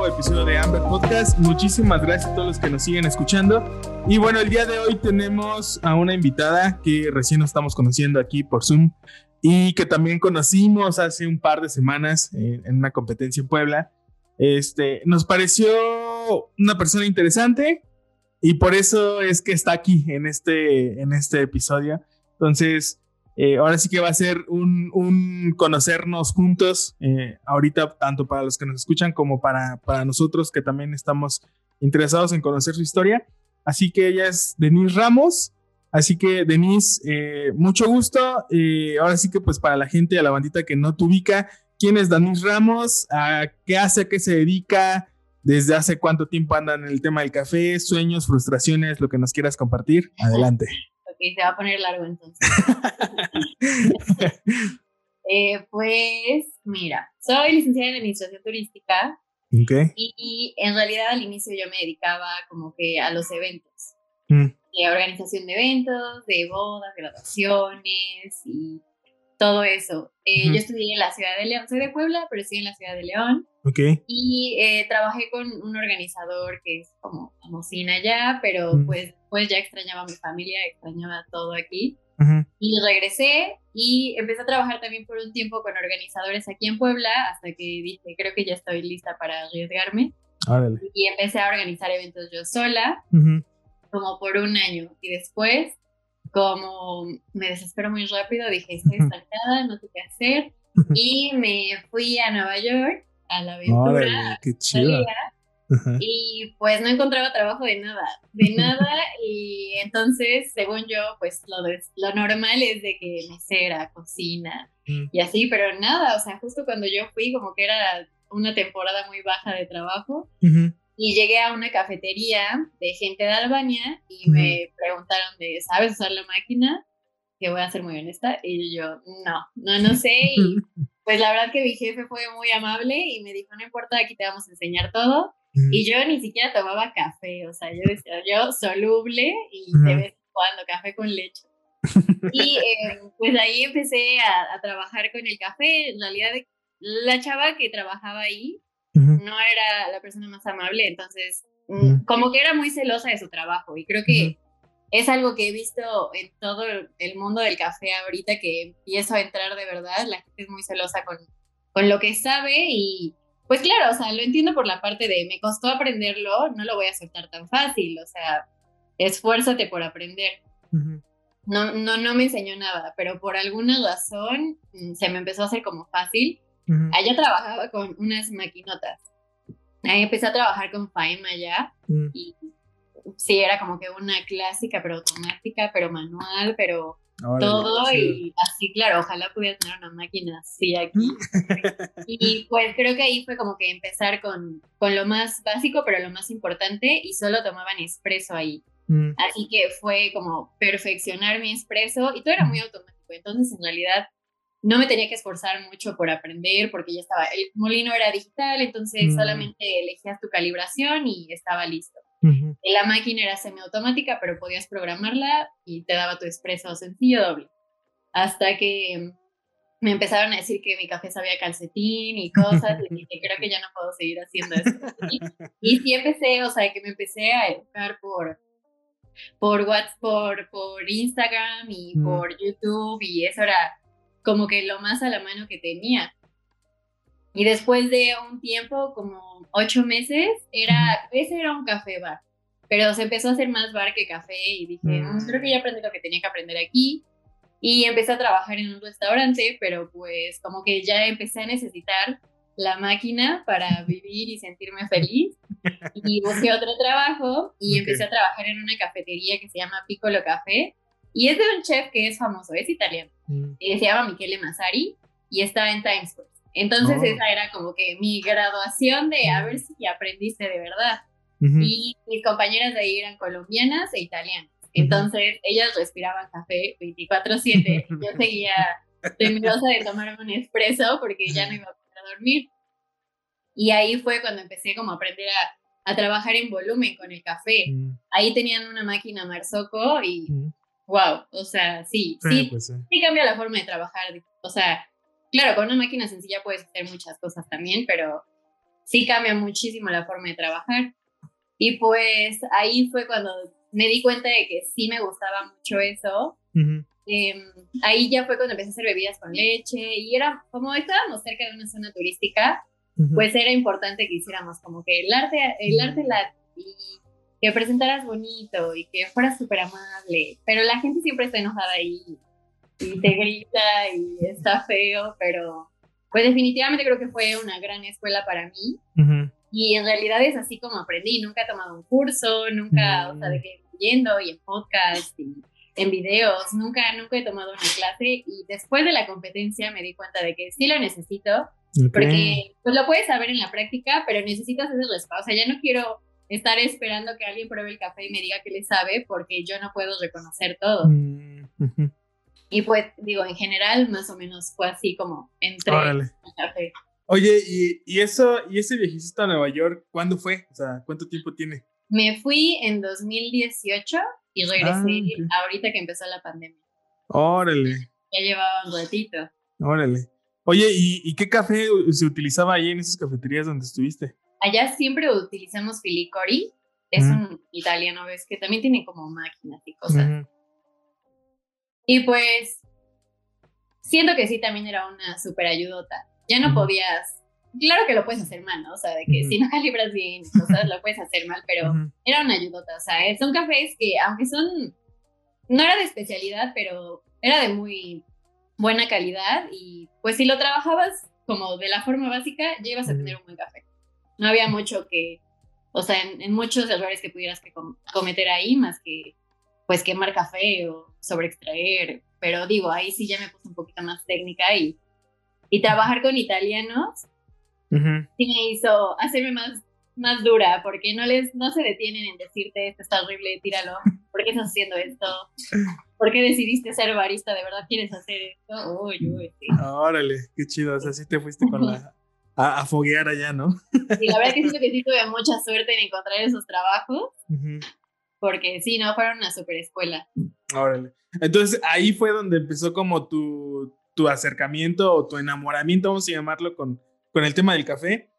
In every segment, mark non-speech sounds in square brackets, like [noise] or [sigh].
Nuevo episodio de Amber Podcast. Muchísimas gracias a todos los que nos siguen escuchando. Y bueno, el día de hoy tenemos a una invitada que recién nos estamos conociendo aquí por Zoom y que también conocimos hace un par de semanas en, en una competencia en Puebla. Este, nos pareció una persona interesante y por eso es que está aquí en este, en este episodio. Entonces, eh, ahora sí que va a ser un, un conocernos juntos, eh, ahorita tanto para los que nos escuchan como para, para nosotros que también estamos interesados en conocer su historia. Así que ella es Denise Ramos. Así que Denise, eh, mucho gusto. Eh, ahora sí que pues para la gente, a la bandita que no te ubica, ¿quién es Denise Ramos? ¿A ¿Qué hace? ¿A qué se dedica? ¿Desde hace cuánto tiempo anda en el tema del café? ¿Sueños, frustraciones? Lo que nos quieras compartir. Adelante. Ok, se va a poner largo entonces. [laughs] Eh, pues mira, soy licenciada en Administración Turística Ok. y, y en realidad al inicio yo me dedicaba como que a los eventos, Mm, de organización de eventos, de bodas, graduaciones y todo eso. Eh. Yo estudié en la ciudad de León, soy de Puebla, pero estoy en la ciudad de León Ok. y eh, trabajé con un organizador que es como famosina allá, pero Mm. pues, pues ya extrañaba a mi familia, extrañaba todo aquí. Ujú. Y regresé y empecé a trabajar también por un tiempo con organizadores aquí en Puebla hasta que dije, creo que ya estoy lista para arriesgarme. Órale. Y empecé a organizar eventos yo sola, como por un año. Y después, como me desespero muy rápido, dije, estoy estancada, no sé qué hacer. Y me fui a Nueva York a la aventura. Órale, qué chido. y pues no encontraba trabajo de nada, de [laughs] nada. y entonces, según yo, pues lo, des- lo normal es de que mesera, cocina Mm. y así, pero nada, o sea, justo cuando yo fui, como que era una temporada muy baja de trabajo. Ujú. Y llegué a una cafetería de gente de Albania y me preguntaron de, ¿sabes usar la máquina? Que voy a ser muy honesta. Y yo, no, no, no sé. [laughs] Y pues la verdad que mi jefe fue muy amable y me dijo, no importa, aquí te vamos a enseñar todo. Y yo ni siquiera tomaba café, o sea, yo decía, yo soluble y de Ujú. vez en cuando café con leche. Y eh, pues ahí empecé a, a trabajar con el café. En realidad, la chava que trabajaba ahí No era la persona más amable, entonces mm, como que era muy celosa de su trabajo y creo que es algo que he visto en todo el mundo del café ahorita que empiezo a entrar de verdad, la gente es muy celosa con, con lo que sabe y pues claro, o sea, lo entiendo por la parte de me costó aprenderlo, no lo voy a soltar tan fácil, o sea, esfuérzate por aprender. No, no, no me enseñó nada, pero por alguna razón mm, se me empezó a hacer como fácil Ujú. allá trabajaba con unas maquinotas. Ahí empecé a trabajar con Faima allá Mm. y sí, era como que una clásica, pero automática, pero manual, pero todo chido. y así, claro, ojalá pudiera tener una máquina así aquí. [laughs] Y pues creo que ahí fue como que empezar con, con lo más básico, pero lo más importante y solo tomaban espresso ahí. Mm. Así que fue como perfeccionar mi expreso y todo era muy automático. Entonces, en realidad, no me tenía que esforzar mucho por aprender porque ya estaba, el molino era digital, entonces Mm. solamente elegías tu calibración y estaba listo. La máquina era semiautomática, pero podías programarla y te daba tu expreso sencillo doble. Hasta que me empezaron a decir que mi café sabía calcetín y cosas, y dije, creo que ya no puedo seguir haciendo esto. Y, [laughs] y sí empecé, o sea, que me empecé a educar por, por WhatsApp, por, por Instagram y Mm. por YouTube, y eso era como que lo más a la mano que tenía. Y después de un tiempo, como ocho meses, era, ese era un café bar, pero se empezó a hacer más bar que café y dije, Mm. "Mm, creo que ya aprendí lo que tenía que aprender aquí. Y empecé a trabajar en un restaurante, pero pues como que ya empecé a necesitar la máquina para vivir y sentirme feliz. Y busqué [laughs] otro trabajo y Ok. empecé a trabajar en una cafetería que se llama Piccolo Café. Y es de un chef que es famoso, es italiano. Mm. y se llama Michele Massari y está en Times Square. Entonces Oh. esa era como que mi graduación de a ver si aprendiste de verdad. Ujú. Y mis compañeras de ahí eran colombianas e italianas. Entonces, ellas respiraban café 24/7. yo seguía [laughs] temerosa de tomarme un espresso porque ya no iba a poder dormir. Y ahí fue cuando empecé como a aprender a, a trabajar en volumen con el café. Mm. Ahí tenían una máquina Marzocco y wow, o sea, sí, sí, pues sí. sí cambia la forma de trabajar. O sea, claro, con una máquina sencilla puedes hacer muchas cosas también, pero sí cambia muchísimo la forma de trabajar. Y pues ahí fue cuando me di cuenta de que sí me gustaba mucho eso. Ujú. Em, ahí ya fue cuando empecé a hacer bebidas con leche y era como estábamos cerca de una zona turística, Ujú. pues era importante que hiciéramos como que el arte, el arte la, y que presentaras bonito y que fueras súper amable, pero la gente siempre está enojada ahí y te grita y está feo, pero pues definitivamente creo que fue una gran escuela para mí Ujú. y en realidad es así como aprendí, nunca he tomado un curso, nunca, o sea, de que leyendo y en podcast y en videos, nunca, nunca he tomado una clase y después de la competencia me di cuenta de que sí lo necesito Ok. porque pues lo puedes saber en la práctica, pero necesitas ese respaldo. O sea, ya no quiero estar esperando que alguien pruebe el café y me diga que le sabe, porque yo no puedo reconocer todo. Mm, ujú. Y pues, digo, en general, más o menos fue así como entré Órale. al café. Oye, ¿y, y eso, y ese viajecito a Nueva York, ¿cuándo fue? O sea, ¿cuánto tiempo tiene? Me fui en 2018 y regresé Ah, ok. ahorita que empezó la pandemia. Órale, Ya llevaba un ratito. órale. Oye, ¿y, y qué café se utilizaba ahí en esas cafeterías donde estuviste? Allá siempre utilizamos Filicori. Es Ujú. un italiano, ¿ves? Que también tiene como máquinas y cosas. Y pues siento que sí también era una super ayudota. Ya no podías, claro que lo puedes hacer mal, ¿no? O sea, de que si no calibras bien, y cosas, lo puedes hacer mal, pero era una ayudota. O sea, eh, son cafés que aunque son, no era de especialidad, pero era de muy buena calidad y pues si lo trabajabas como de la forma básica, ya ibas a tener un buen café. No había mucho que, o sea, en, en muchos errores que pudieras que com- cometer ahí, más que pues quemar café o sobreextraer. Pero digo, ahí sí ya me puse un poquito más técnica y, y trabajar con italianos sí me hizo hacerme más, más dura, porque no les, no se detienen en decirte esto está horrible, tíralo, ¿por qué estás haciendo esto? ¿Por qué decidiste ser barista? ¿De verdad quieres hacer esto? Uy, uy, sí. Órale, qué chido. O sea, sí te fuiste con la. [laughs] A, a foguear allá, ¿no? Y la verdad que siento que sí tuve mucha suerte en encontrar esos trabajos, porque sí, no, fueron una super escuela. Órale. Entonces ahí fue donde empezó como tu, tu acercamiento o tu enamoramiento, vamos a llamarlo, con, con el tema del café.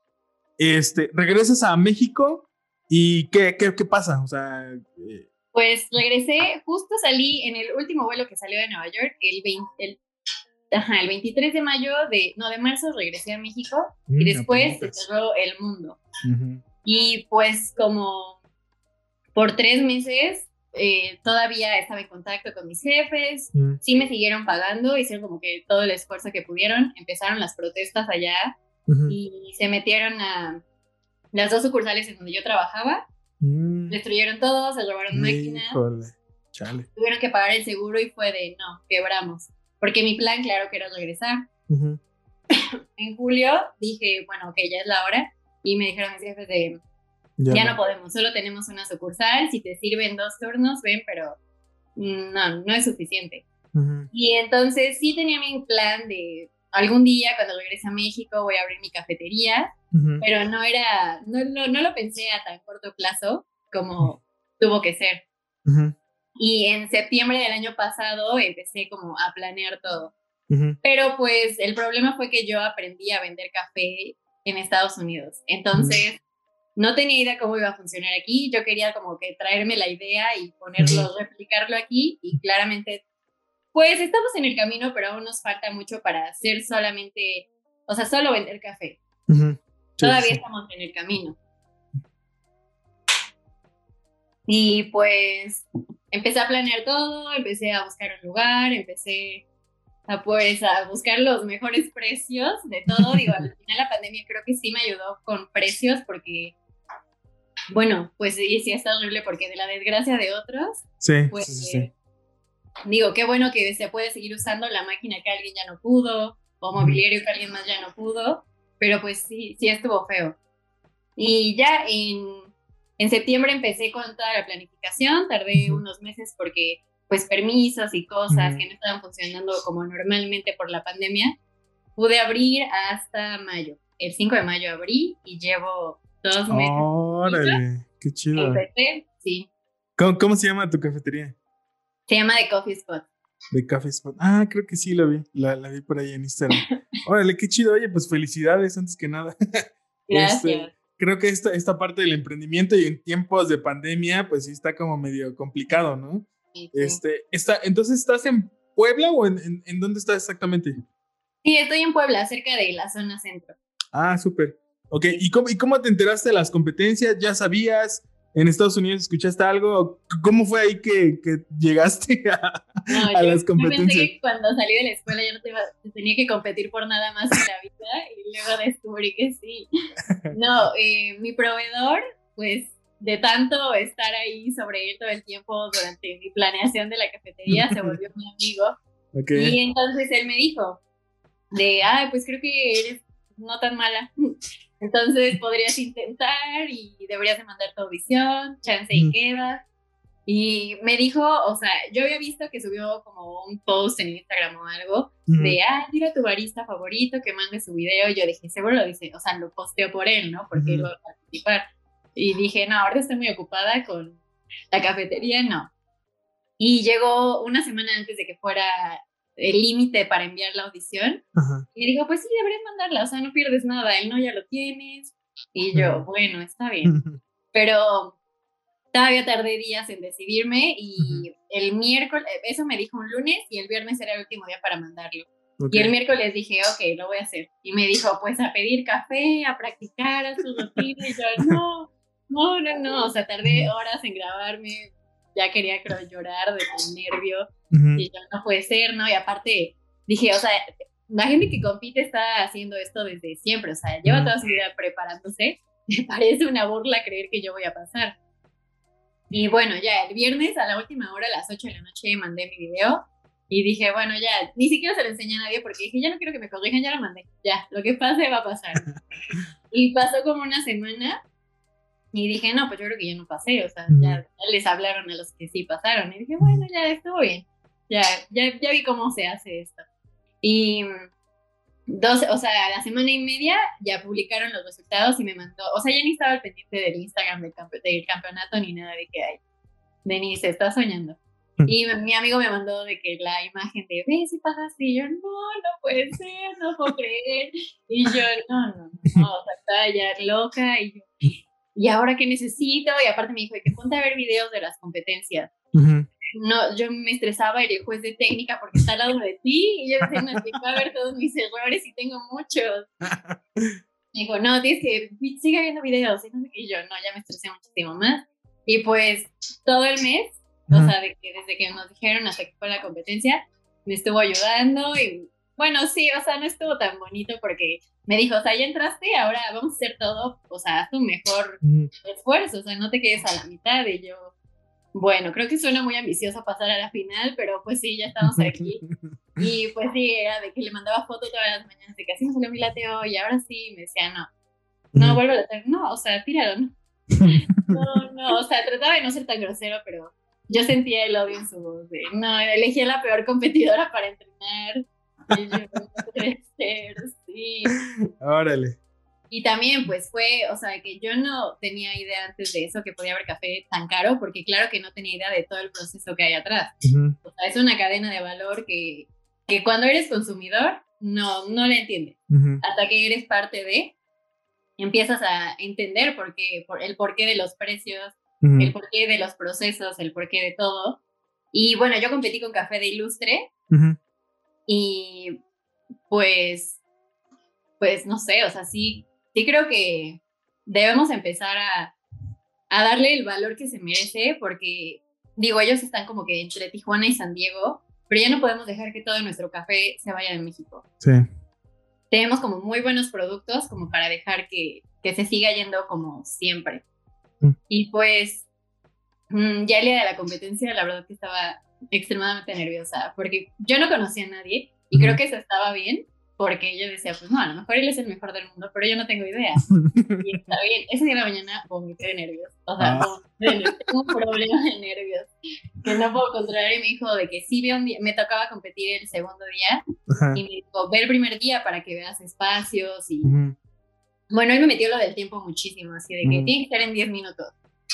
Este, regresas a México y ¿qué, qué, qué pasa? O sea, eh, Pues regresé, justo salí en el último vuelo que salió de Nueva York, el 20, el, ajá, el 23 de mayo de, no, de marzo regresé a México y mm, después se cerró el mundo. Ujú. Y pues como por tres meses eh, todavía estaba en contacto con mis jefes, Mm, sí me siguieron pagando, hicieron como que todo el esfuerzo que pudieron, empezaron las protestas allá ujú. y se metieron a las dos sucursales en donde yo trabajaba, Mm, destruyeron todo, se robaron máquinas, chale. tuvieron que pagar el seguro y fue de no, quebramos. Porque mi plan, claro, que era regresar. Ujú. En julio dije, bueno, ok, ya es la hora. Y me dijeron mis jefes de, ya no podemos, solo tenemos una sucursal, si te sirven dos turnos, ven, pero mm, no, no es suficiente. Ujú. Y entonces sí tenía mi plan de algún día cuando regrese a México voy a abrir mi cafetería, Ujú. pero no era, no, no, no lo pensé a tan corto plazo como tuvo que ser. Ujú. Y en septiembre del año pasado empecé como a planear todo. Ujú. Pero pues el problema fue que yo aprendí a vender café en Estados Unidos. Entonces no tenía idea cómo iba a funcionar aquí. Yo quería como que traerme la idea y ponerlo, replicarlo aquí. Y claramente, pues estamos en el camino, pero aún nos falta mucho para hacer solamente, o sea, solo vender café. Sí, Todavía sí. estamos en el camino. Y pues empecé a planear todo, empecé a buscar un lugar, empecé a pues a buscar los mejores precios de todo. [laughs] Digo, al final la pandemia creo que sí me ayudó con precios porque, bueno, pues sí, sí está horrible porque de la desgracia de otros, Sí, pues sí, sí, eh, digo, qué bueno que se puede seguir usando la máquina que alguien ya no pudo o mobiliario que alguien más ya no pudo, pero pues sí, sí estuvo feo. Y ya en, en septiembre empecé con toda la planificación, tardé unos meses porque pues permisos y cosas que no estaban funcionando como normalmente por la pandemia. Pude abrir hasta mayo. El 5 de mayo abrí y llevo dos meses. Órale, qué chido. Empecé, sí. ¿Cómo, ¿Cómo, se llama tu cafetería? Se llama The Coffee Spot. The Coffee Spot. Ah, creo que sí la vi. La, la vi por ahí en Instagram. [laughs] Órale, qué chido. Oye, pues felicidades antes que nada. [laughs] Gracias. Este, creo que esta, esta parte del emprendimiento y en tiempos de pandemia, pues sí está como medio complicado, ¿no? Este, está, entonces, ¿estás en Puebla o en, en, dónde estás exactamente? Sí, estoy en Puebla, cerca de la zona centro. Ah, súper. Ok, ¿Y cómo, ¿y cómo te enteraste de las competencias? ¿Ya sabías? ¿En Estados Unidos escuchaste algo? ¿Cómo fue ahí que, que llegaste a, a las competencias? Yo pensé que cuando salí de la escuela ya no te tenía que competir por nada más en la vida y luego descubrí que sí. No, eh, mi proveedor, pues de tanto estar ahí sobre él todo el tiempo durante mi planeación de la cafetería, se volvió [laughs] mi amigo. Y entonces él me dijo, de, ah, pues creo que eres no tan mala. Entonces podrías intentar y deberías de mandar tu audición, chance y queda. Y me dijo, o sea, yo había visto que subió como un post en Instagram o algo de, ah, dile a tu barista favorito que mande su video. Y yo dije, seguro lo dice, o sea, lo posteo por él, ¿no? Porque él va a participar. Y dije, no, ahora estoy muy ocupada con la cafetería, no. Y llegó una semana antes de que fuera el límite para enviar la audición. Y dijo, pues sí, deberías mandarla, o sea, no pierdes nada, él no ya lo tienes. Y yo, bueno, está bien. Pero todavía tardé días en decidirme y el miércoles, eso me dijo un lunes y el viernes era el último día para mandarlo. Y el miércoles dije, ok, lo voy a hacer. Y me dijo, pues a pedir café, a practicar, a sus rutinas. Y yo, no, no, no, no. O sea, tardé horas en grabarme, ya quería creo, llorar de nervio y yo no puede ser, ¿no? Y aparte dije, o sea, la gente que compite está haciendo esto desde siempre, o sea, lleva toda su vida preparándose, [laughs] me parece una burla creer que yo voy a pasar. Y bueno, ya el viernes a la última hora, a las 8 de la noche, mandé mi video y dije, bueno, ya, ni siquiera se lo enseñé a nadie porque dije, ya no quiero que me corrijan, ya lo mandé, ya, lo que pase va a pasar. [laughs] y pasó como una semana y dije, no, pues yo creo que ya no pasé, o sea, ya, les hablaron a los que sí pasaron. Y dije, bueno, ya estuvo bien, ya, ya, ya vi cómo se hace esto. Y dos, o sea, la semana y media ya publicaron los resultados y me mandó, o sea, ya ni estaba al pendiente del Instagram del, del campeonato ni nada de que hay. Denise, está soñando. Y mi amigo me mandó de que la imagen de, ve si pasa así. Y yo, no, no puede ser, no puedo creer. Y yo, no, no, no, o sea, estaba ya loca. Y yo, ¿y ahora qué necesito? Y aparte me dijo, que ponte a ver videos de las competencias. No, yo me estresaba el juez de técnica porque está al lado de ti y yo decía, no, que a ver todos mis errores y tengo muchos. [laughs] Me dijo, no, tienes que, sigue viendo videos. Y yo, no, ya me estresé muchísimo más. Y pues todo el mes, o sea, de que desde que nos dijeron hasta que fue la competencia, me estuvo ayudando y bueno, sí, o sea, no estuvo tan bonito porque me dijo, o sea, ya entraste, ahora vamos a hacer todo, o sea, haz tu mejor esfuerzo, o sea, no te quedes a la mitad. Y yo, bueno, creo que suena muy ambicioso pasar a la final, pero pues sí, ya estamos aquí. [laughs] y pues sí, era de que le mandaba fotos todas las mañanas de que así me salió mi lateo y ahora sí, me decía, no, no, vuelvo a hacer, no, o sea, tíralo, no. [laughs] No, no, o sea, trataba de no ser tan grosero, pero yo sentía el odio en su voz de, no, elegí a la peor competidora para entrenar [laughs] sí. Órale. Y también, pues fue, o sea, que yo no tenía idea antes de eso que podía haber café tan caro, porque claro que no tenía idea de todo el proceso que hay atrás. O sea, es una cadena de valor que, que cuando eres consumidor no, no le entiendes. Hasta que eres parte de, empiezas a entender por qué, por el porqué de los precios, el porqué de los procesos, el porqué de todo. Y bueno, yo competí con café de ilustre. Y pues, pues no sé, o sea, sí, sí creo que debemos empezar a, a darle el valor que se merece porque, digo, ellos están como que entre Tijuana y San Diego, pero ya no podemos dejar que todo nuestro café se vaya de México. Sí. Tenemos como muy buenos productos como para dejar que, que se siga yendo como siempre. Mm. Y pues, mm, ya el día de la competencia, la verdad que estaba extremadamente nerviosa porque yo no conocía a nadie y creo que eso estaba bien porque yo decía, pues no, a lo mejor él es el mejor del mundo, pero yo no tengo idea. [laughs] Y está bien, ese día de la mañana vomité de nervios, o sea, Ah. tengo un problema de nervios que no puedo controlar y me dijo de que sí un día, me tocaba competir el segundo día Ajá. y me dijo, ve el primer día para que veas espacios y Ujú. bueno, él me metió lo del tiempo muchísimo, así de que tiene que estar en 10 minutos.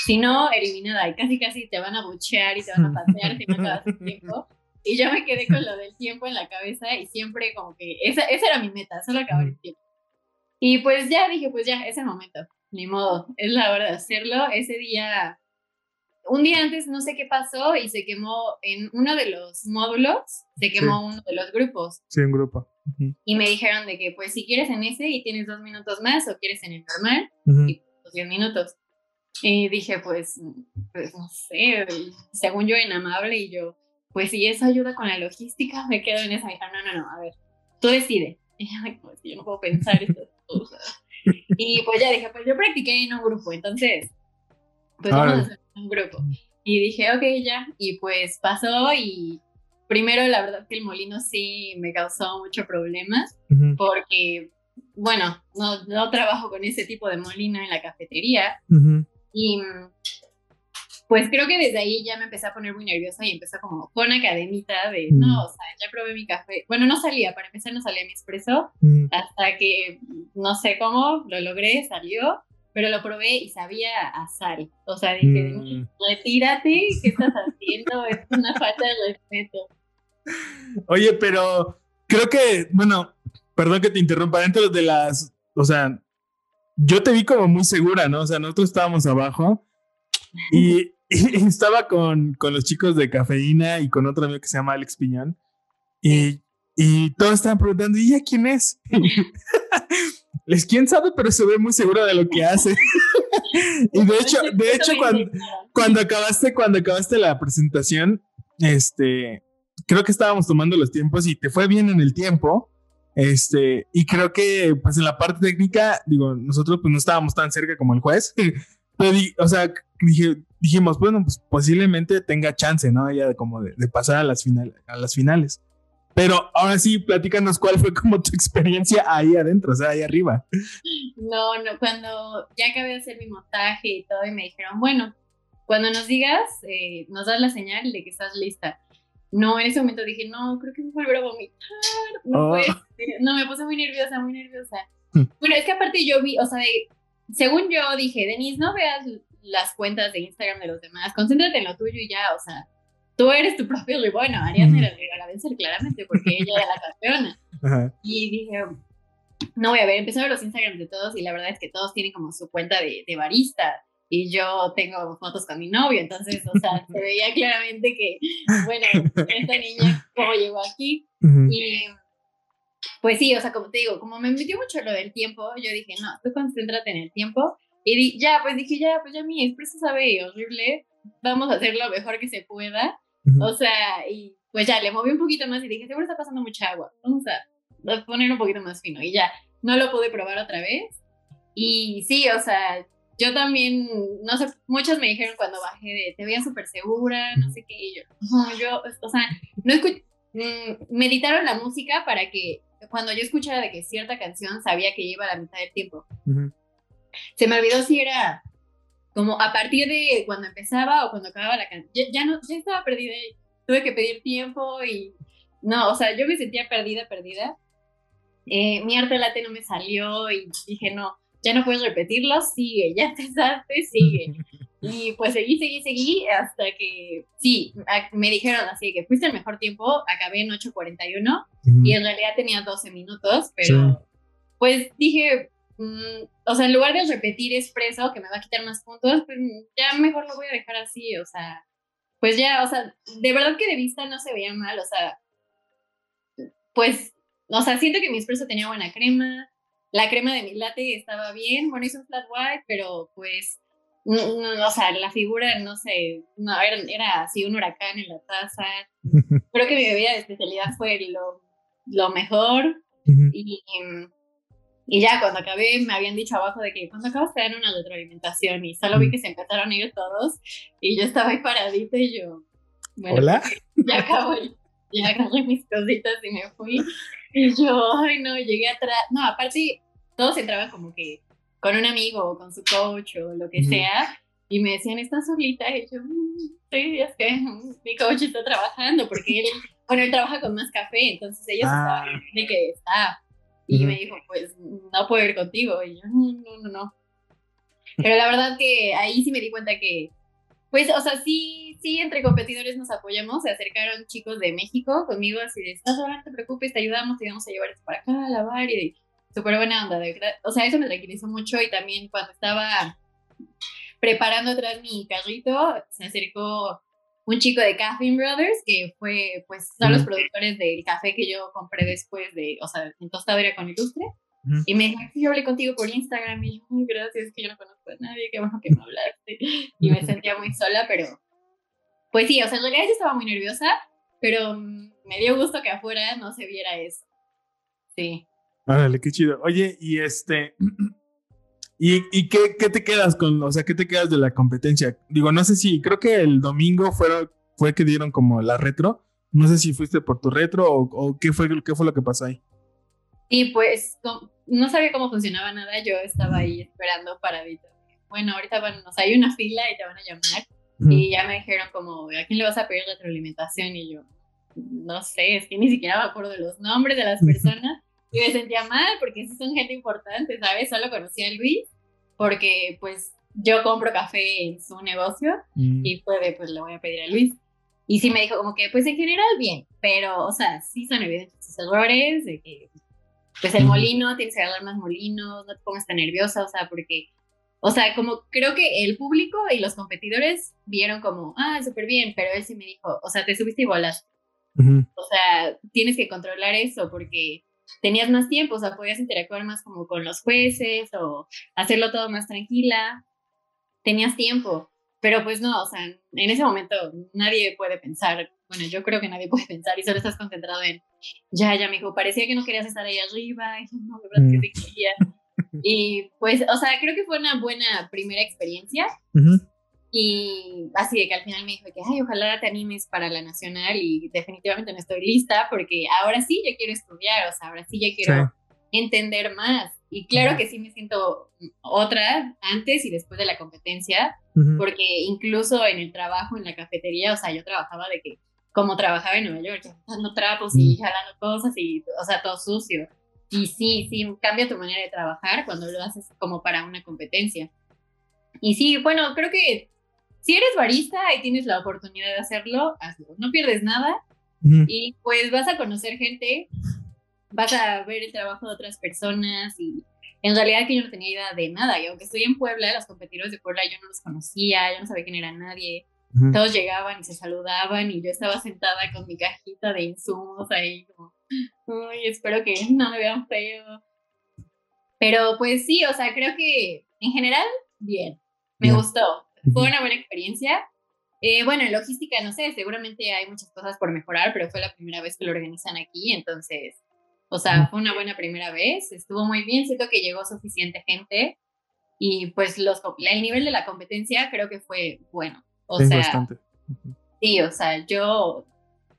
Si no, eliminada. Y casi, casi te van a buchear y te van a patear si no acabas el tiempo. Y yo me quedé con lo del tiempo en la cabeza y siempre como que esa, esa era mi meta, solo acabar el tiempo. Y pues ya dije, pues ya, es el momento. Ni modo, es la hora de hacerlo. Ese día, un día antes no sé qué pasó y se quemó en uno de los módulos, se quemó uno de los grupos. Sí, un grupo. Ujú. Y me dijeron de que, pues, si quieres en ese y tienes dos minutos más o quieres en el normal, Ujú. y los 10 minutos. Y dije, pues, pues, no sé, según yo en amable y yo, pues si eso ayuda con la logística, me quedo en esa. Dijeron, no, no, no, a ver, tú decide. [laughs] Y yo, "Ay, pues yo no puedo pensar estas cosas. Y pues ya dije, pues yo practiqué en un grupo, entonces, pues vamos a hacer un grupo. Y dije, ok, ya. Y pues pasó y primero la verdad que el molino sí me causó mucho problemas porque, bueno, no, no trabajo con ese tipo de molino en la cafetería Ujú. Y mm, pues creo que desde ahí ya me empecé a poner muy nerviosa y empezó como con academita de, Mm. no, o sea, ya probé mi café. Bueno, no salía, para empezar no salía mi espresso Ujú. hasta que no sé cómo, lo logré, salió, pero lo probé y sabía a sal. O sea, dije, Mm. retírate, ¿qué estás haciendo? [laughs] es una falta de respeto. Oye, pero creo que, bueno, perdón que te interrumpa, dentro de las, o sea, yo te vi como muy segura, ¿no? O sea, nosotros estábamos abajo y, [laughs] y estaba con, con los chicos de cafeína y con otro amigo que se llama Alex Piñón y, y todos estaban preguntando, ¿y ella quién es? [laughs] Les quién sabe, pero se ve muy segura de lo que hace. [laughs] y de hecho, de hecho, cuando, cuando acabaste, cuando acabaste la presentación, este, creo que estábamos tomando los tiempos y te fue bien en el tiempo. Este, y creo que, pues en la parte técnica, digo, nosotros pues no estábamos tan cerca como el juez, [laughs] pero, o sea, dijimos, bueno, pues posiblemente tenga chance, ¿no? De como de, de pasar a las, final, a las finales. Pero ahora sí, platícanos cuál fue como tu experiencia ahí adentro, o sea, ahí arriba. No, no, cuando ya acabé de hacer mi montaje y todo, y me dijeron, bueno, cuando nos digas, eh, nos das la señal de que estás lista. No, en ese momento dije, no, creo que voy a volver a vomitar. No, Oh. puede ser. no, me puse muy nerviosa, muy nerviosa. Hmm. Bueno, es que aparte yo vi, o sea, de- según yo dije, Denise, no veas las cuentas de Instagram de los demás, concéntrate en lo tuyo y ya, o sea, tú eres tu propio y bueno, Ariadna Hmm. era de agradecer claramente porque ella era la campeona. Ajá. Y dije, no voy a ver, empecé a ver los Instagrams de todos y la verdad es que todos tienen como su cuenta de, de barista. Y yo tengo fotos con mi novio, entonces, o sea, se [laughs] veía claramente que, bueno, esta niña, ¿cómo llegó aquí? Ujú. Y pues sí, o sea, como te digo, como me metió mucho lo del tiempo, yo dije, no, tú concéntrate en el tiempo. Y di- ya, pues dije, ya, pues ya mi expreso sabe horrible, vamos a hacer lo mejor que se pueda. Ujú. O sea, y pues ya le moví un poquito más y dije, seguro está pasando mucha agua. Vamos a poner un poquito más fino. Y ya, no lo pude probar otra vez. Y sí, o sea, yo también, no sé, muchos me dijeron cuando bajé de, te veía súper segura, no sé qué. Y yo, no, yo, o sea, no escuché, meditaron la música para que cuando yo escuchara de que cierta canción sabía que iba a la mitad del tiempo. Ujú. Se me olvidó si era como a partir de cuando empezaba o cuando acababa la canción. Ya, ya no, ya estaba perdida. y Tuve que pedir tiempo y no, o sea, yo me sentía perdida, perdida. Eh, mi arte late no me salió y dije, no, ya no puedes repetirlo, sigue, [laughs] ya empezaste, sigue. [laughs] Y pues seguí, seguí, seguí hasta que, sí, me dijeron así que fuiste el mejor tiempo, acabé en 8.41 Ujú. y en realidad tenía 12 minutos, pero pues dije, mm, o sea, en lugar de repetir expreso, que me va a quitar más puntos, pues ya mejor lo voy a dejar así, o sea, pues ya, o sea, de verdad que de vista no se veía mal, o sea, pues, o sea, siento que mi expreso tenía buena crema, la crema de mi latte estaba bien, bueno, hice un flat white, pero pues, no, no, o sea, la figura, no sé, no, era, era así un huracán en la taza, [laughs] creo que mi bebida de especialidad fue lo, lo mejor, y, y ya cuando acabé me habían dicho abajo de que cuando acabas te dan una retroalimentación y solo vi que se empezaron a ir todos y yo estaba ahí paradita y yo, bueno, Hola. ya acabo, ya agarré mis cositas y me fui. [laughs] Y yo, ay, no, llegué atrás. No, aparte, todos entraban como que con un amigo o con su coach o lo que sea. Y me decían, ¿estás solita? Y yo, mm, sí, es que [laughs] mi coach está trabajando porque él, bueno, él trabaja con más café, entonces ellos ah. estaban de que está. Y me dijo, pues no puedo ir contigo. Y yo, no, no, no. Pero la verdad que ahí sí me di cuenta que, pues, o sea, sí, sí, entre competidores nos apoyamos. Se acercaron chicos de México conmigo, así de, estás no te preocupes, te ayudamos, te vamos a llevar esto para acá, a lavar. Y súper buena onda, de verdad. O sea, eso me tranquilizó mucho. Y también cuando estaba preparando atrás mi carrito, se acercó un chico de Caffeine Brothers, que fue, pues, son los productores del café que yo compré después de, o sea, en tostadera con ilustre. Y me dijo, yo hablé contigo por Instagram y yo, gracias, que yo no conozco a nadie, qué bueno que me hablaste. Y me [laughs] sentía muy sola, pero, pues sí, o sea, en realidad yo estaba muy nerviosa, pero me dio gusto que afuera no se viera eso. Sí. Árale, qué chido. Oye, y este, [clears throat] ¿Y, y qué, qué, te quedas con, o sea, qué te quedas de la competencia? Digo, no sé si, creo que el domingo fue, fue que dieron como la retro. No sé si fuiste por tu retro o, o qué, fue, qué fue lo que pasó ahí. Sí, pues no sabía cómo funcionaba nada. Yo estaba ahí esperando para Bueno, ahorita van, o sea, hay una fila y te van a llamar. Y ya me dijeron como, ¿a quién le vas a pedir retroalimentación? Y yo, no sé, es que ni siquiera me acuerdo de los nombres de las personas. Y me sentía mal porque sí son gente importante, ¿sabes? Solo conocí a Luis porque pues yo compro café en su negocio mm. y puede, pues le voy a pedir a Luis. Y sí me dijo como que pues en general bien, pero o sea, sí son evidentes sus errores, de que pues el molino, tienes que agarrar más molinos, no te pongas tan nerviosa, o sea, porque, o sea, como creo que el público y los competidores vieron como, ah, súper bien, pero él sí me dijo, o sea, te subiste y volaste. O sea, tienes que controlar eso porque tenías más tiempo, o sea, podías interactuar más como con los jueces o hacerlo todo más tranquila, tenías tiempo, pero pues no, o sea, en ese momento nadie puede pensar, bueno, yo creo que nadie [laughs] puede pensar y solo estás concentrado en, ya, ya, me dijo, parecía que no querías estar ahí arriba, [laughs] y no, verdad que te mm. quería. Y pues, o sea, creo que fue una buena primera experiencia. Y así de que al final me dijo que, ay, ojalá te animes para la nacional y definitivamente no estoy lista porque ahora sí ya quiero estudiar, o sea, ahora sí ya quiero entender más. Y claro que sí me siento otra antes y después de la competencia, porque incluso en el trabajo, en la cafetería, o sea, yo trabajaba de que, como trabajaba en Nueva York, dando trapos y jalando cosas y, o sea, todo sucio. Y sí, sí, cambia tu manera de trabajar cuando lo haces como para una competencia. Y sí, bueno, creo que si eres barista y tienes la oportunidad de hacerlo, hazlo. No pierdes nada y pues vas a conocer gente, vas a ver el trabajo de otras personas y en realidad que yo no tenía idea de nada y aunque estoy en Puebla, los competidores de Puebla yo no los conocía, yo no sabía quién era nadie. Todos llegaban y se saludaban y yo estaba sentada con mi cajita de insumos ahí como, uy, espero que no me vean feo. Pero pues sí, o sea, creo que en general, bien, me gustó. Fue una buena experiencia. Eh, bueno, en logística, no sé, seguramente hay muchas cosas por mejorar, pero fue la primera vez que lo organizan aquí, entonces, o sea, fue una buena primera vez, estuvo muy bien, siento que llegó suficiente gente y pues los, el nivel de la competencia creo que fue bueno. O sea, bastante. sí, o sea, yo,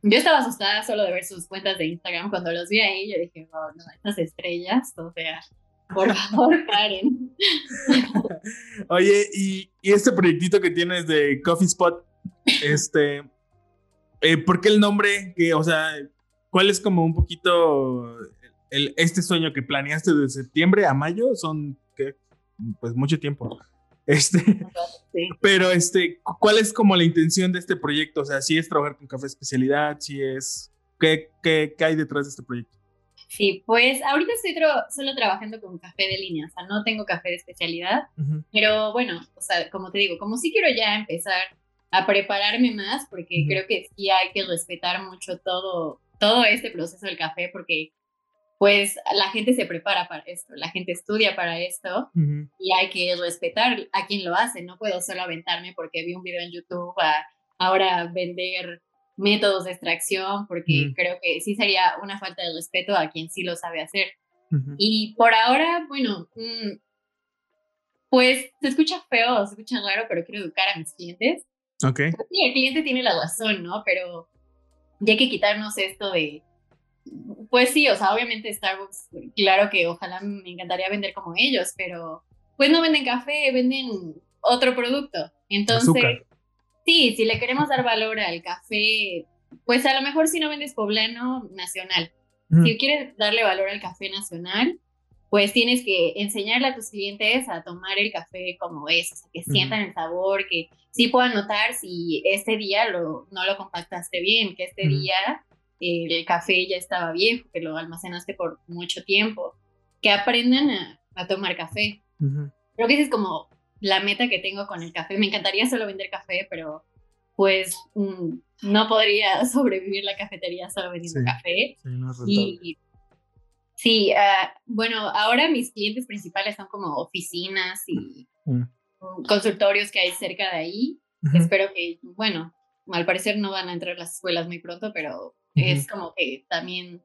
yo estaba asustada solo de ver sus cuentas de Instagram cuando los vi ahí, yo dije, wow, no, estas estrellas, o sea, por [laughs] favor, paren. [laughs] Oye, y, este proyectito que tienes de Coffee Spot, este, eh, ¿por qué el nombre? Que, o sea, ¿cuál es como un poquito el, este sueño que planeaste de septiembre a mayo? Son, ¿qué? Pues mucho tiempo. Este, pero este, ¿cuál es como la intención de este proyecto? O sea, si es trabajar con café especialidad, si es, ¿qué, qué, qué hay detrás de este proyecto? Sí, pues ahorita estoy solo trabajando con café de línea, o sea, no tengo café de especialidad, pero bueno, o sea, como te digo, como sí quiero ya empezar a prepararme más, porque creo que sí hay que respetar mucho todo, todo este proceso del café, porque pues la gente se prepara para esto, la gente estudia para esto y hay que respetar a quien lo hace, no puedo solo aventarme porque vi un video en YouTube a ahora vender métodos de extracción, porque creo que sí sería una falta de respeto a quien sí lo sabe hacer. Y por ahora, bueno, mm, pues se escucha feo, se escucha raro, pero quiero educar a mis clientes. Ok. Sí, el cliente tiene la razón, ¿no? Pero ya hay que quitarnos esto de pues sí, o sea, obviamente Starbucks, claro que ojalá me encantaría vender como ellos, pero pues no venden café, venden otro producto. Entonces, sí, si le queremos dar valor al café, pues a lo mejor si no vendes poblano, nacional. Si quieres darle valor al café nacional, pues tienes que enseñarle a tus clientes a tomar el café como es, o sea, que sientan el sabor, que sí puedan notar si este día lo, no lo compactaste bien, que este día el café ya estaba viejo, que lo almacenaste por mucho tiempo, que aprendan a, tomar café. Creo que esa es como la meta que tengo con el café. Me encantaría solo vender café, pero pues mm, no podría [laughs] sobrevivir la cafetería solo vendiendo café. Sí, sí ah, bueno, ahora mis clientes principales son como oficinas y mm. Consultorios que hay cerca de ahí. Espero que, bueno, al parecer no van a entrar las escuelas muy pronto, pero es como que también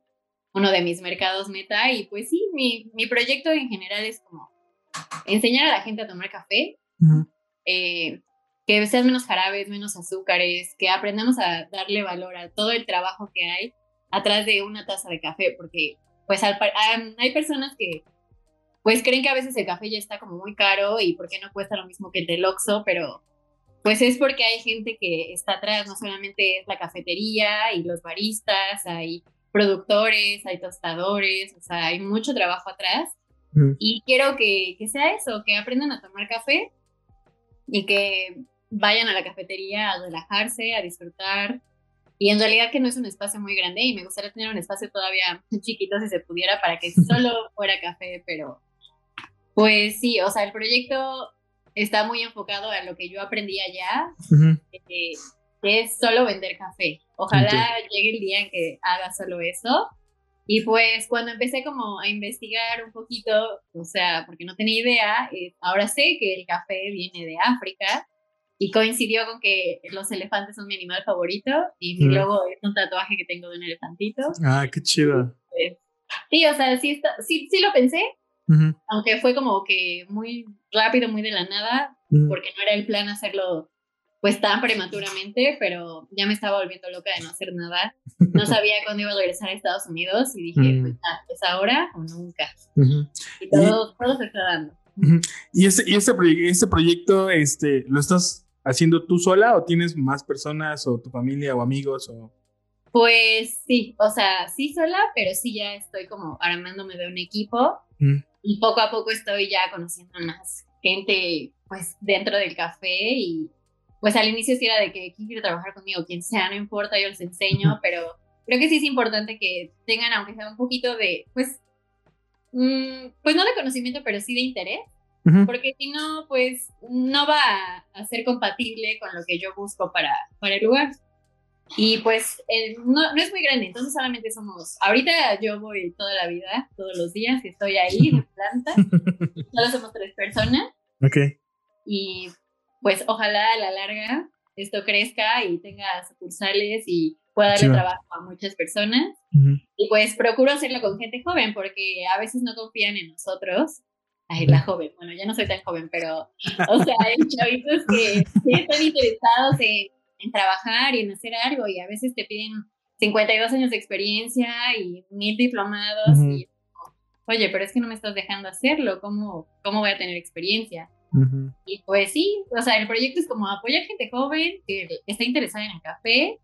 uno de mis mercados meta y pues sí, mi, mi proyecto en general es como enseñar a la gente a tomar café, eh, que sean menos jarabes, menos azúcares, que aprendamos a darle valor a todo el trabajo que hay atrás de una taza de café, porque pues hay personas que pues creen que a veces el café ya está como muy caro y por qué no cuesta lo mismo que el del Oxxo, pero pues es porque hay gente que está atrás, no solamente es la cafetería y los baristas, hay productores, hay tostadores, o sea, hay mucho trabajo atrás. Y quiero que, que, sea eso, que aprendan a tomar café y que vayan a la cafetería a relajarse, a disfrutar. Y en realidad que no es un espacio muy grande y me gustaría tener un espacio todavía [laughs] chiquito si se pudiera para que [laughs] solo fuera café, pero pues sí, o sea, el proyecto está muy enfocado a lo que yo aprendí allá, que es solo vender café. Ojalá llegue el día en que haga solo eso. Y pues cuando empecé como a investigar un poquito, o sea, porque no tenía idea, eh, ahora sé que el café viene de África y coincidió con que los elefantes son mi animal favorito y mi logo es un tatuaje que tengo de un elefantito. Ah, qué chido. Pues, sí, o sea, sí, sí, sí lo pensé, aunque fue como que muy rápido, muy de la nada, porque no era el plan hacerlo pues tan prematuramente, pero ya me estaba volviendo loca de no hacer nada. No [laughs] sabía cuándo iba a regresar a Estados Unidos y dije, pues ¿es ahora o nunca? Y todo, todo se está dando. ¿Y ese, y ese, ese proyecto este, lo estás haciendo tú sola o tienes más personas o tu familia o amigos o... Pues sí, o sea, sí sola, pero sí ya estoy como armándome de un equipo y poco a poco estoy ya conociendo más gente pues dentro del café y pues al inicio sí era de que quién quiere trabajar conmigo, quien sea, no importa, yo les enseño, pero creo que sí es importante que tengan aunque sea un poquito de pues mm, pues no de conocimiento, pero sí de interés, porque si no pues no va a, ser compatible con lo que yo busco para, para el lugar. Y pues no, no, es muy grande, entonces solamente somos, ahorita yo voy toda la vida, todos los días, estoy ahí de planta, [laughs] solo somos tres personas. Ok. Y pues ojalá a la larga esto crezca y tenga sucursales y pueda darle trabajo a muchas personas. Y pues procuro hacerlo con gente joven porque a veces no confían en nosotros. Ay, la joven, bueno, ya no soy tan joven, pero, o sea, hay chavitos que sí están interesados en en trabajar y en hacer algo y a veces te piden 52 años de experiencia y mil diplomados y oye, pero es que no me estás dejando hacerlo, ¿cómo, cómo voy a tener experiencia? Y pues sí, o sea, el proyecto es como apoyar gente joven que está interesada en el café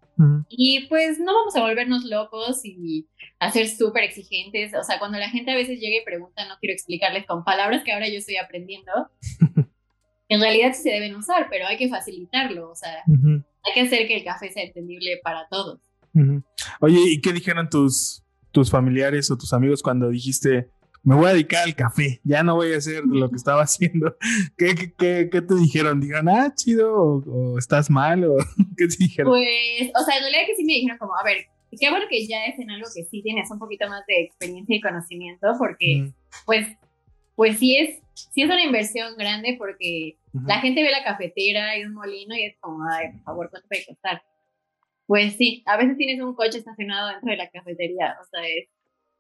y pues no vamos a volvernos locos y a ser súper exigentes, o sea, cuando la gente a veces llega y pregunta, no quiero explicarles con palabras que ahora yo estoy aprendiendo, [laughs] en realidad sí se deben usar, pero hay que facilitarlo, o sea, hay que hacer que el café sea entendible para todos. Oye, ¿y qué dijeron tus, tus familiares o tus amigos cuando dijiste, me voy a dedicar al café, ya no voy a hacer lo que estaba [laughs] haciendo? ¿Qué, qué, qué, te dijeron? ¿Dijeron, ah, chido, o, estás mal, o [laughs] qué te dijeron? Pues, o sea, en realidad que sí me dijeron como, a ver, qué bueno que ya es en algo que sí tienes un poquito más de experiencia y conocimiento, porque, pues, pues sí es, sí es una inversión grande porque la gente ve la cafetera y un molino y es como, ay, por favor, ¿cuánto puede costar? Pues sí, a veces tienes un coche estacionado dentro de la cafetería, o sea, es,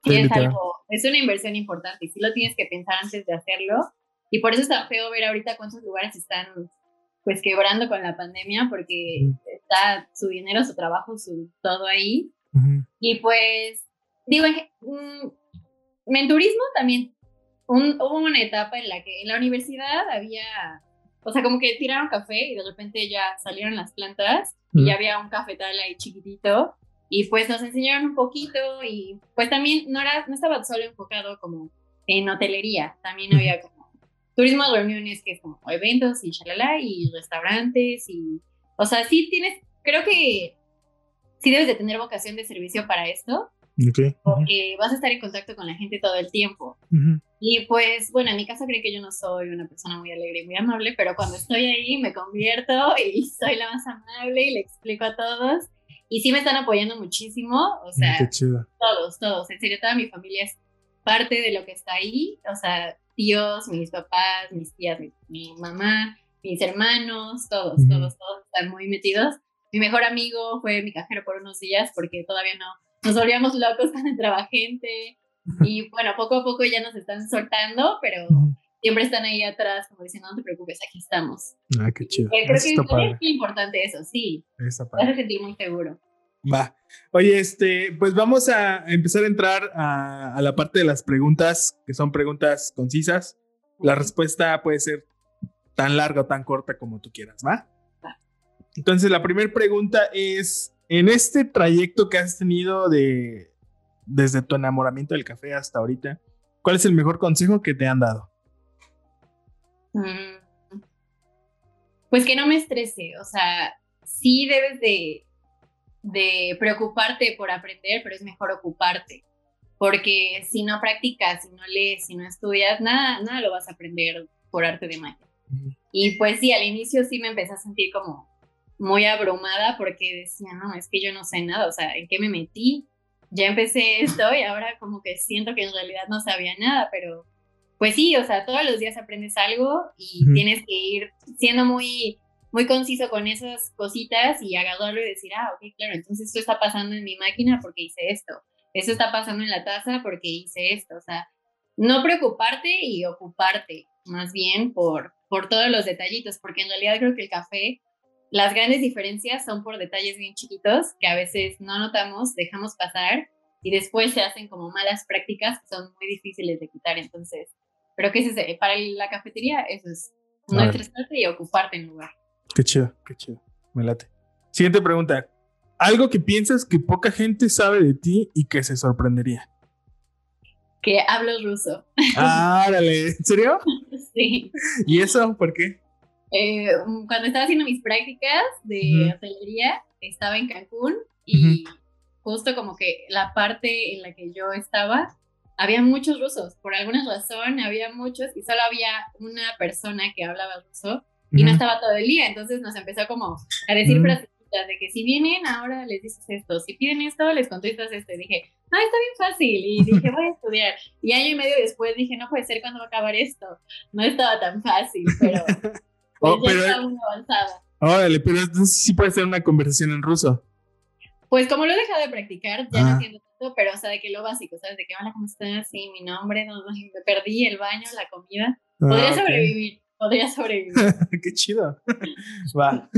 es algo, es una inversión importante y sí lo tienes que pensar antes de hacerlo. Y por eso es tan feo ver ahorita cuántos lugares están pues quebrando con la pandemia porque está su dinero, su trabajo, su todo ahí. Y pues digo, mm, en, turismo también hubo una etapa en la que en la universidad había, o sea, como que tiraron café y de repente ya salieron las plantas y ya había un cafetal ahí chiquitito y pues nos enseñaron un poquito y pues también no, era, no estaba solo enfocado como en hotelería, también había como turismo de reuniones que es como eventos y shalala y restaurantes y, o sea, sí tienes, creo que sí debes de tener vocación de servicio para esto, porque vas a estar en contacto con la gente todo el tiempo. Y pues, bueno, en mi caso creo que yo no soy una persona muy alegre y muy amable, pero cuando estoy ahí me convierto y soy la más amable y le explico a todos. Y sí me están apoyando muchísimo, o sea, todos, todos. En serio, toda mi familia es parte de lo que está ahí, o sea, tíos, mis papás, mis tías, mi, mamá, mis hermanos, todos, todos, todos están muy metidos. Mi mejor amigo fue mi cajero por unos días porque todavía no nos volvíamos locos [laughs] cuando entraba gente. Y bueno, poco a poco ya nos están soltando, pero siempre están ahí atrás, como diciendo, no te preocupes, aquí estamos. Ah, qué chido. creo que es muy importante eso, sí. Está Te hace sentir muy seguro. Va. Oye, este, pues vamos a empezar a entrar a, a, la parte de las preguntas, que son preguntas concisas. La respuesta puede ser tan larga o tan corta como tú quieras, ¿va? va. Entonces, la primera pregunta es, en este trayecto que has tenido de desde tu enamoramiento del café hasta ahorita, ¿cuál es el mejor consejo que te han dado? Mm, pues que no me estrese, o sea, sí debes de, de preocuparte por aprender, pero es mejor ocuparte, porque si no practicas, si no lees, si no estudias, nada, nada lo vas a aprender por arte de magia. Y pues sí, al inicio sí me empecé a sentir como muy abrumada porque decía, no, es que yo no sé nada, o sea, ¿en qué me metí? Ya empecé esto y ahora como que siento que en realidad no sabía nada, pero pues sí, o sea, todos los días aprendes algo y tienes que ir siendo muy, muy conciso con esas cositas y agarrarlo y decir, ah, ok, claro, entonces esto está pasando en mi máquina porque hice esto, eso está pasando en la taza porque hice esto, o sea, no preocuparte y ocuparte más bien por, por todos los detallitos, porque en realidad creo que el café las grandes diferencias son por detalles bien chiquitos que a veces no notamos, dejamos pasar y después se hacen como malas prácticas que son muy difíciles de quitar. Entonces, pero que es ese, para la cafetería eso es no estresarte y ocuparte en lugar. Qué chido, qué chido. Me late. Siguiente pregunta. Algo que piensas que poca gente sabe de ti y que se sorprendería. Que hablo ruso. Ah, ¿en serio? [laughs] sí. ¿Y eso por qué? Eh, cuando estaba haciendo mis prácticas de hotelería, estaba en Cancún y justo como que la parte en la que yo estaba, había muchos rusos. Por alguna razón había muchos y solo había una persona que hablaba ruso y no estaba todo el día. Entonces nos empezó como a decir frases de que si vienen ahora les dices esto, si piden esto les contestas esto. Y dije, ah, está bien fácil. Y [laughs] dije, voy a estudiar. Y año y medio después dije, no puede ser cuando va a acabar esto. No estaba tan fácil, pero [laughs] oh, pero, Órale, pero entonces sí puede ser una conversación en ruso. Pues como lo he dejado de practicar, ya no ah. entiendo tanto, pero o sea, de que lo básico, ¿sabes? De que hola, ¿cómo estás? Sí, mi nombre, no, me perdí el baño, la comida. Ah, podría sobrevivir, podría sobrevivir. [laughs] Qué chido. [laughs] Va.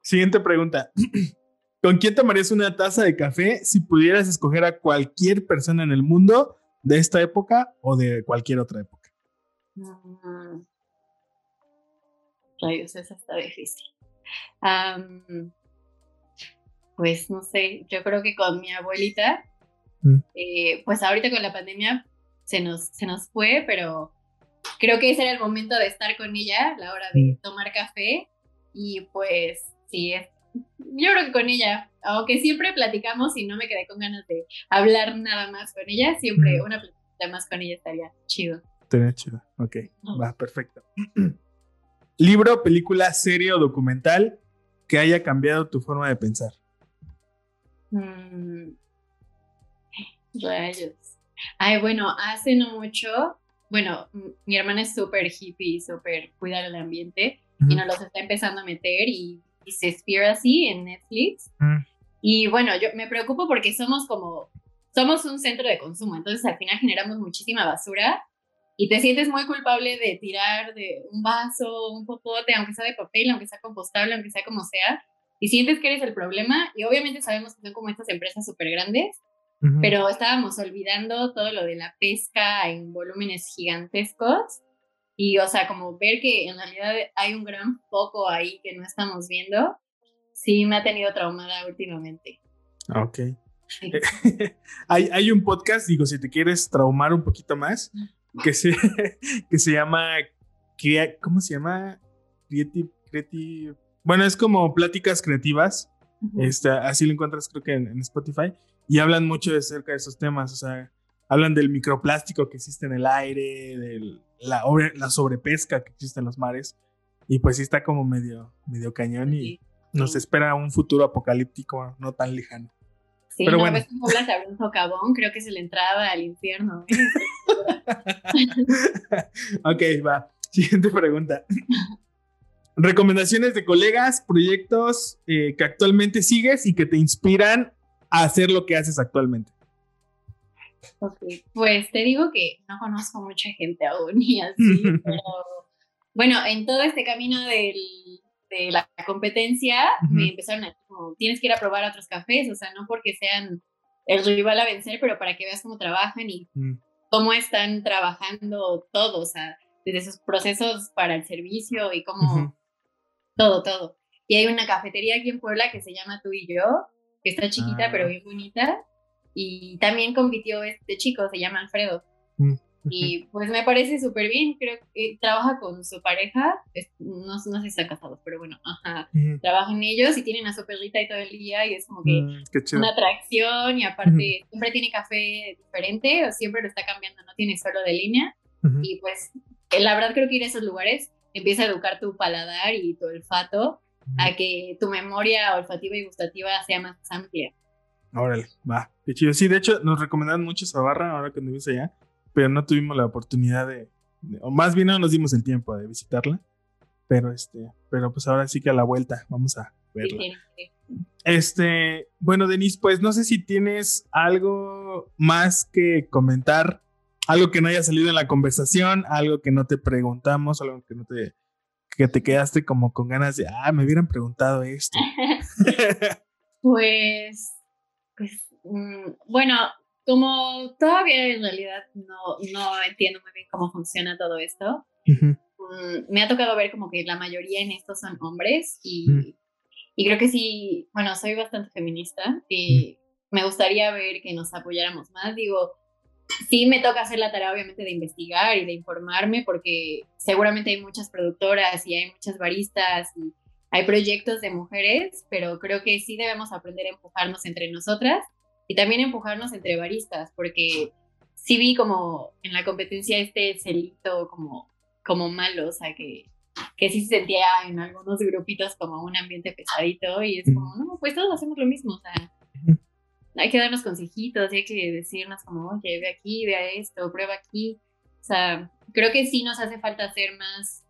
Siguiente pregunta. [clears throat] ¿Con quién tomarías una taza de café si pudieras escoger a cualquier persona en el mundo de esta época o de cualquier otra época? Mm, rayos, esa está difícil. pues no sé, yo creo que con mi abuelita, mm. eh, pues ahorita con la pandemia se nos, se nos fue, pero creo que ese era el momento de estar con ella, la hora de mm. tomar café. Y pues sí, yo creo que con ella, aunque siempre platicamos y no me quedé con ganas de hablar nada más con ella, siempre mm. una plática más con ella estaría chido. Estaría chido, ok, va, perfecto. [clears throat] Libro, película, serie o documental que haya cambiado tu forma de pensar. Mm, rayos. Ay, bueno, hace no mucho, bueno, mi hermana es súper hippie, súper cuidar el ambiente y nos los está empezando a meter y, se así en Netflix. Y bueno, yo me preocupo porque somos como, somos un centro de consumo, entonces al final generamos muchísima basura y te sientes muy culpable de tirar de un vaso, un popote, aunque sea de papel, aunque sea compostable, aunque sea como sea, y sientes que eres el problema, y obviamente sabemos que son como estas empresas súper grandes, pero estábamos olvidando todo lo de la pesca en volúmenes gigantescos y, o sea, como ver que en realidad hay un gran foco ahí que no estamos viendo, sí me ha tenido traumada últimamente. Ah, ok. [laughs] hay, hay un podcast, digo, si te quieres traumar un poquito más, que se, [laughs] que se llama, ¿cómo se llama? Creative, creative, bueno, es como pláticas creativas, este, así lo encuentras creo que en, Spotify, y hablan mucho de acerca de esos temas, o sea, hablan del microplástico que existe en el aire, de la, la sobrepesca que existe en los mares, y pues sí está como medio, medio cañón y nos espera un futuro apocalíptico no tan lejano. Sí, Pero no, bueno. ves cómo hablas de un socavón, creo que es la entrada al infierno. [laughs] ok, va. Siguiente pregunta. Recomendaciones de colegas, proyectos eh, que actualmente sigues y que te inspiran a hacer lo que haces actualmente. Ok, pues te digo que no conozco mucha gente aún y así, [laughs] pero bueno, en todo este camino del, de la competencia me empezaron a como, tienes que ir a probar otros cafés, o sea, no porque sean el rival a vencer, pero para que veas cómo trabajan y mm. cómo están trabajando todos, o sea, desde sus procesos para el servicio y cómo todo, todo. Y hay una cafetería aquí en Puebla que se llama Tú y Yo, que está chiquita pero ah. bien bonita. Y también compitió este chico, se llama Alfredo. Y pues me parece súper bien, creo que trabaja con su pareja, no, no, sé si están casados, pero bueno, ajá, trabajan ellos y tienen a su perrita y todo el día y es como que mm, una atracción y aparte siempre tiene café diferente o siempre lo está cambiando, no tiene solo de línea. Y pues la verdad creo que ir a esos lugares empieza a educar tu paladar y tu olfato a que tu memoria olfativa y gustativa sea más amplia. Órale, va, qué chido. Sí, de hecho, nos recomendaron mucho esa barra ahora que anduvimos allá, pero no tuvimos la oportunidad de, o más bien no nos dimos el tiempo de visitarla. Pero este, pero pues ahora sí que a la vuelta vamos a verla. Este, bueno, Denise, pues no sé si tienes algo más que comentar algo que no haya salido en la conversación, algo que no te preguntamos, algo que no te que te quedaste como con ganas de, ah, me hubieran preguntado esto. [laughs] pues, pues, mm, bueno, como todavía en realidad no, no entiendo muy bien cómo funciona todo esto, mm, me ha tocado ver como que la mayoría en esto son hombres y, y creo que sí, bueno, soy bastante feminista y me gustaría ver que nos apoyáramos más. Digo, sí me toca hacer la tarea obviamente de investigar y de informarme porque seguramente hay muchas productoras y hay muchas baristas y hay proyectos de mujeres, pero creo que sí debemos aprender a empujarnos entre nosotras y también empujarnos entre baristas porque sí vi como en la competencia este celito como, como malo, o sea que, que sí se sentía en algunos grupitos como un ambiente pesadito y es como, no, pues todos hacemos lo mismo, o sea, hay que darnos consejitos, hay que decirnos como, oye, ve aquí, ve esto, prueba aquí. O sea, creo que sí nos hace falta ser más,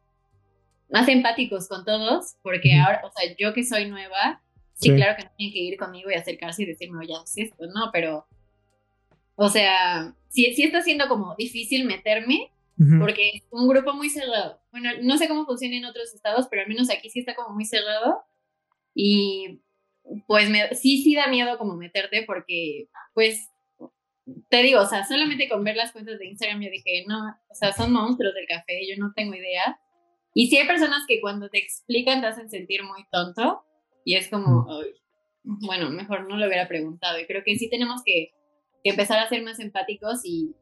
más empáticos con todos, porque ahora, o sea, yo que soy nueva, sí, claro que no tienen que ir conmigo y acercarse y decirme, oye, haz esto, ¿no? Pero, o sea, sí, sí está siendo como difícil meterme, porque es un grupo muy cerrado. Bueno, no sé cómo funciona en otros estados, pero al menos aquí sí está como muy cerrado. Y pues me, sí, sí da miedo como meterte porque, pues, te digo, o sea, solamente con ver las cuentas de Instagram yo dije, no, o sea, son monstruos del café, yo no tengo idea. Y sí hay personas que cuando te explican te hacen sentir muy tonto y es como, bueno, mejor no lo hubiera preguntado. Y creo que sí tenemos que, empezar a ser más empáticos y,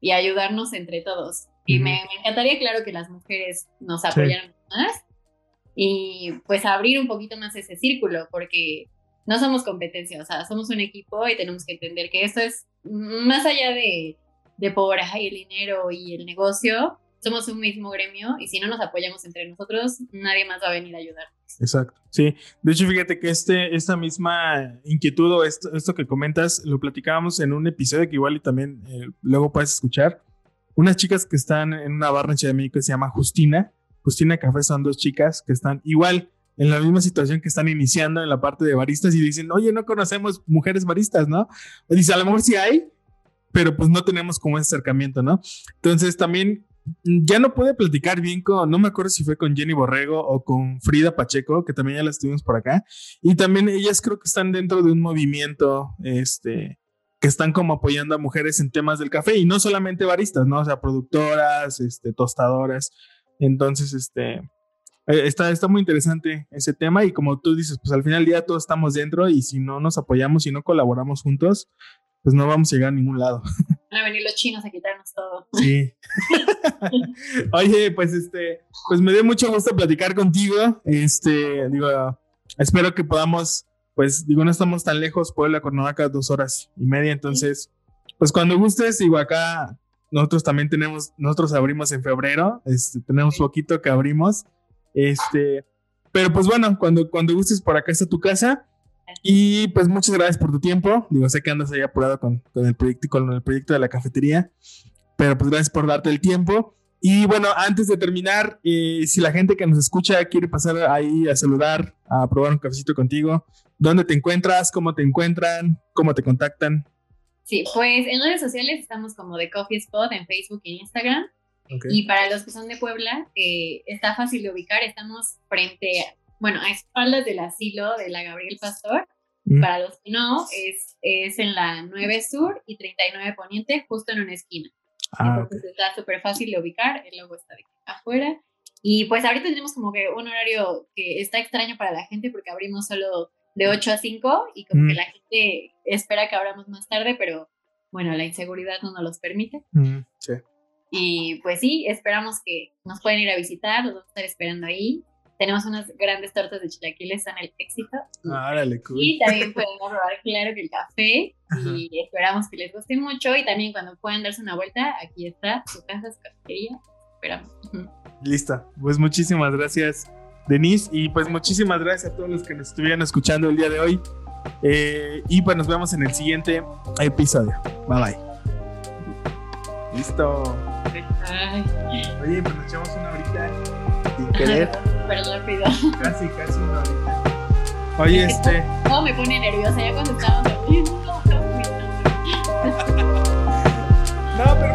y ayudarnos entre todos. Y me, encantaría, claro, que las mujeres nos apoyaran más y pues abrir un poquito más ese círculo, porque no somos competencia, o sea, somos un equipo y tenemos que entender que esto es más allá de, de por ahí el dinero y el negocio, somos un mismo gremio y si no nos apoyamos entre nosotros, nadie más va a venir a ayudarnos. Exacto, sí. De hecho, fíjate que este, esta misma inquietud o esto, esto que comentas, lo platicábamos en un episodio que igual y también eh, luego puedes escuchar. Unas chicas que están en una barra en Ciudad de México que se llama Justina. Justina Café son dos chicas que están igual en la misma situación que están iniciando en la parte de baristas y dicen, oye, no conocemos mujeres baristas, ¿no? O dice, a lo mejor sí hay, pero pues no tenemos como ese acercamiento, ¿no? Entonces también ya no pude platicar bien con, no me acuerdo si fue con Jenny Borrego o con Frida Pacheco, que también ya las tuvimos por acá, y también ellas creo que están dentro de un movimiento, este, que están como apoyando a mujeres en temas del café y no solamente baristas, ¿no? O sea, productoras, este, tostadoras. Entonces, este, eh, está, está muy interesante ese tema y como tú dices, pues al final del día todos estamos dentro y si no nos apoyamos y no colaboramos juntos, pues no vamos a llegar a ningún lado. [laughs] Van a venir los chinos a quitarnos todo. Sí. [laughs] Oye, pues este, pues me dio mucho gusto platicar contigo. Este, digo, espero que podamos pues digo, no estamos tan lejos, Puebla, Cuernavaca, dos horas y media, entonces, pues cuando gustes, digo, acá nosotros también tenemos, nosotros abrimos en febrero, este, tenemos poquito que abrimos, este, pero pues bueno, cuando, cuando gustes, por acá está tu casa. Y pues muchas gracias por tu tiempo. Digo, sé que andas ahí apurado con, con el proyecto con el proyecto de la cafetería, pero pues gracias por darte el tiempo. Y bueno, antes de terminar, eh, si la gente que nos escucha quiere pasar ahí a saludar, a probar un cafecito contigo, ¿dónde te encuentras? ¿Cómo te encuentran? ¿Cómo te contactan? Sí, pues en redes sociales estamos como de Coffee Spot en Facebook e Instagram. Y para los que son de Puebla, eh, está fácil de ubicar. Estamos frente, bueno, a espaldas del asilo de la Gabriel Pastor. Mm. Para los que no, es, es en la 9 Sur y 39 Poniente, justo en una esquina. Ah, Entonces está súper fácil de ubicar, el logo está de afuera. Y pues ahorita tenemos como que un horario que está extraño para la gente porque abrimos solo de 8 a 5 y como que mm. la gente espera que abramos más tarde, pero bueno, la inseguridad no nos los permite. Mm, sí. Y pues sí, esperamos que nos pueden ir a visitar, los vamos a estar esperando ahí. Tenemos unas grandes tortas de chilaquiles en el éxito. Ah, cool. Y también pueden probar, claro, que el café. Y esperamos que les guste mucho. Y también cuando puedan darse una vuelta, aquí está su casa, su cafetería. Esperamos. Listo. Pues muchísimas gracias, Denise. Y pues muchísimas gracias a todos los que nos estuvieran escuchando el día de hoy. Eh, y pues nos vemos en el siguiente episodio. Bye bye. Listo. Oye, pues nos echamos una horita sin querer. [laughs] rápido. Casi, casi una. Oye, este. No, me pone nerviosa ya cuando estábamos. No, pero